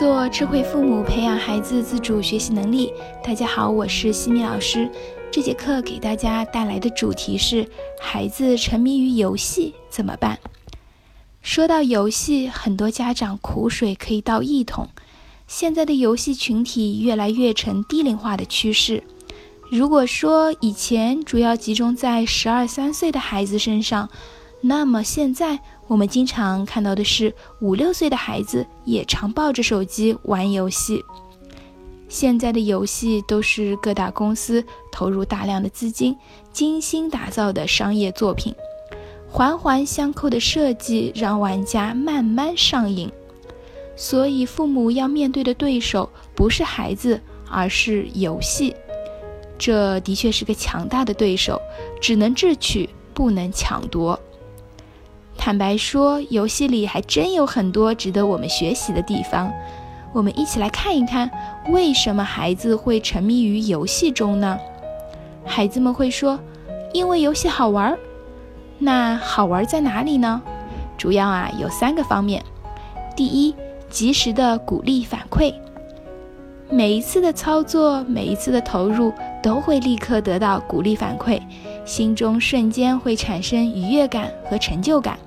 做智慧父母，培养孩子自主学习能力。大家好，我是西米老师。这节课给大家带来的主题是：孩子沉迷于游戏怎么办？说到游戏，很多家长苦水可以倒一桶。现在的游戏群体越来越呈低龄化的趋势。如果说以前主要集中在十二三岁的孩子身上，那么现在我们经常看到的是五六岁的孩子也常抱着手机玩游戏。现在的游戏都是各大公司投入大量的资金精心打造的商业作品，环环相扣的设计让玩家慢慢上瘾。所以父母要面对的对手不是孩子，而是游戏。这的确是个强大的对手，只能智取，不能抢夺。坦白说，游戏里还真有很多值得我们学习的地方。我们一起来看一看，为什么孩子会沉迷于游戏中呢？孩子们会说：“因为游戏好玩。”那好玩在哪里呢？主要啊有三个方面。第一，及时的鼓励反馈。每一次的操作，每一次的投入，都会立刻得到鼓励反馈，心中瞬间会产生愉悦感和成就感。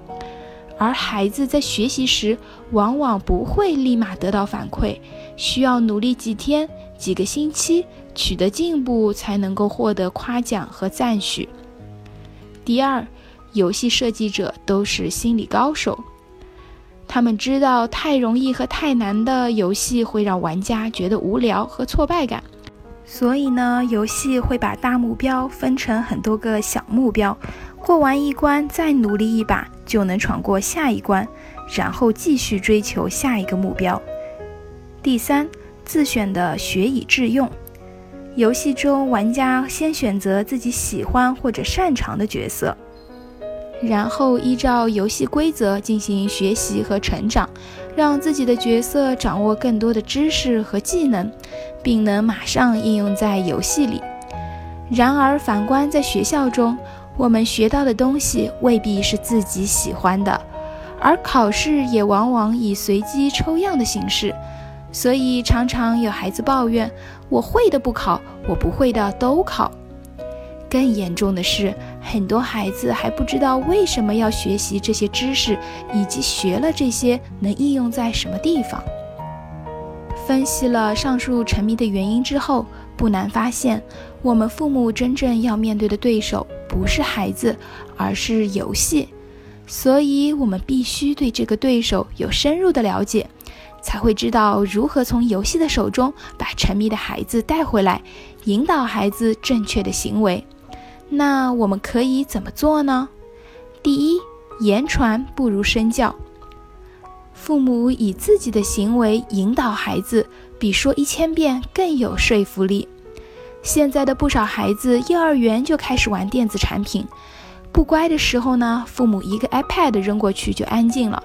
而孩子在学习时，往往不会立马得到反馈，需要努力几天、几个星期，取得进步，才能够获得夸奖和赞许。第二，游戏设计者都是心理高手。他们知道太容易和太难的游戏会让玩家觉得无聊和挫败感，所以呢，游戏会把大目标分成很多个小目标，过完一关再努力一把就能闯过下一关，然后继续追求下一个目标。第三，自选的学以致用，游戏中玩家先选择自己喜欢或者擅长的角色。然后依照游戏规则进行学习和成长，让自己的角色掌握更多的知识和技能，并能马上应用在游戏里。然而，反观在学校中，我们学到的东西未必是自己喜欢的，而考试也往往以随机抽样的形式，所以常常有孩子抱怨：“我会的不考，我不会的都考。”更严重的是，很多孩子还不知道为什么要学习这些知识，以及学了这些能应用在什么地方。分析了上述沉迷的原因之后，不难发现，我们父母真正要面对的对手不是孩子，而是游戏。所以，我们必须对这个对手有深入的了解，才会知道如何从游戏的手中把沉迷的孩子带回来，引导孩子正确的行为。那我们可以怎么做呢？第一，言传不如身教。父母以自己的行为引导孩子，比说一千遍更有说服力。现在的不少孩子幼儿园就开始玩电子产品，不乖的时候呢，父母一个 iPad 扔过去就安静了。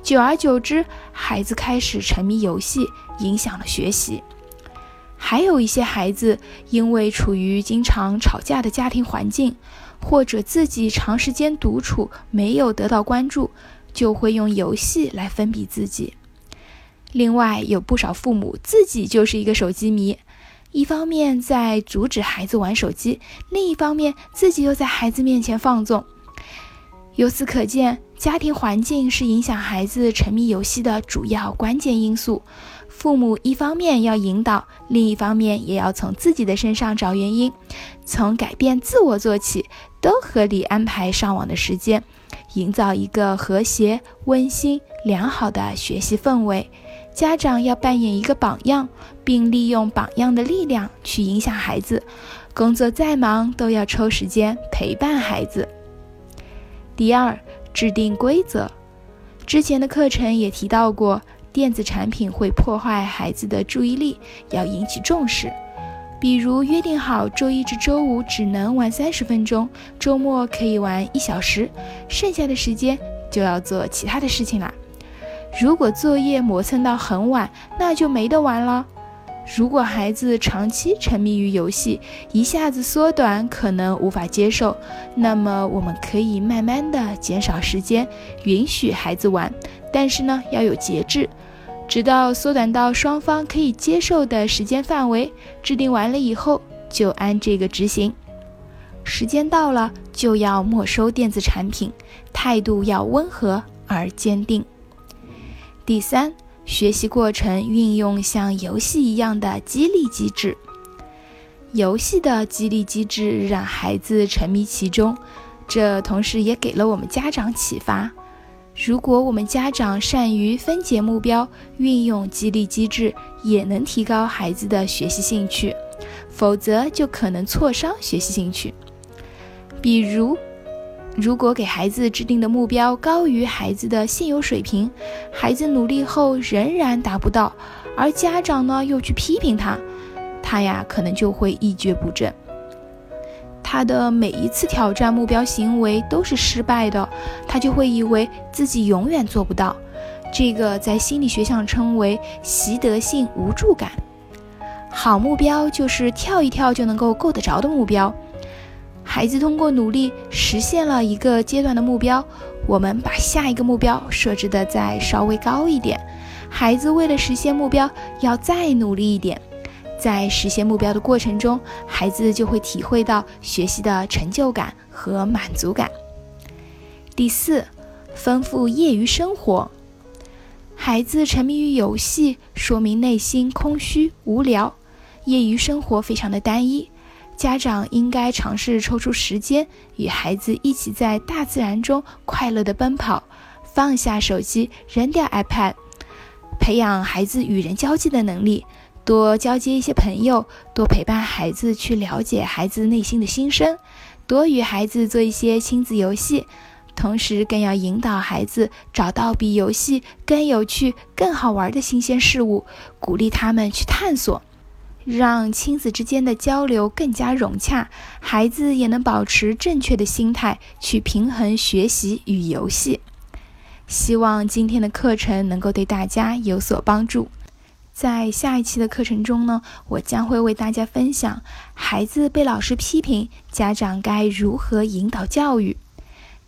久而久之，孩子开始沉迷游戏，影响了学习。还有一些孩子，因为处于经常吵架的家庭环境，或者自己长时间独处没有得到关注，就会用游戏来封闭自己。另外，有不少父母自己就是一个手机迷，一方面在阻止孩子玩手机，另一方面自己又在孩子面前放纵。由此可见，家庭环境是影响孩子沉迷游戏的主要关键因素。父母一方面要引导，另一方面也要从自己的身上找原因，从改变自我做起，都合理安排上网的时间，营造一个和谐、温馨、良好的学习氛围。家长要扮演一个榜样，并利用榜样的力量去影响孩子。工作再忙，都要抽时间陪伴孩子。第二，制定规则。之前的课程也提到过。电子产品会破坏孩子的注意力，要引起重视。比如约定好周一至周五只能玩三十分钟，周末可以玩一小时，剩下的时间就要做其他的事情啦。如果作业磨蹭到很晚，那就没得玩了。如果孩子长期沉迷于游戏，一下子缩短可能无法接受，那么我们可以慢慢的减少时间，允许孩子玩，但是呢要有节制。直到缩短到双方可以接受的时间范围。制定完了以后，就按这个执行。时间到了，就要没收电子产品，态度要温和而坚定。第三，学习过程运用像游戏一样的激励机制。游戏的激励机制让孩子沉迷其中，这同时也给了我们家长启发。如果我们家长善于分解目标，运用激励机制，也能提高孩子的学习兴趣；否则，就可能挫伤学习兴趣。比如，如果给孩子制定的目标高于孩子的现有水平，孩子努力后仍然达不到，而家长呢又去批评他，他呀可能就会一蹶不振。他的每一次挑战目标行为都是失败的，他就会以为自己永远做不到。这个在心理学上称为习得性无助感。好目标就是跳一跳就能够够得着的目标。孩子通过努力实现了一个阶段的目标，我们把下一个目标设置的再稍微高一点。孩子为了实现目标要再努力一点。在实现目标的过程中，孩子就会体会到学习的成就感和满足感。第四，丰富业余生活。孩子沉迷于游戏，说明内心空虚无聊，业余生活非常的单一。家长应该尝试抽出时间，与孩子一起在大自然中快乐的奔跑，放下手机，扔掉 iPad，培养孩子与人交际的能力。多交接一些朋友，多陪伴孩子去了解孩子内心的心声，多与孩子做一些亲子游戏，同时更要引导孩子找到比游戏更有趣、更好玩的新鲜事物，鼓励他们去探索，让亲子之间的交流更加融洽，孩子也能保持正确的心态去平衡学习与游戏。希望今天的课程能够对大家有所帮助。在下一期的课程中呢，我将会为大家分享孩子被老师批评，家长该如何引导教育。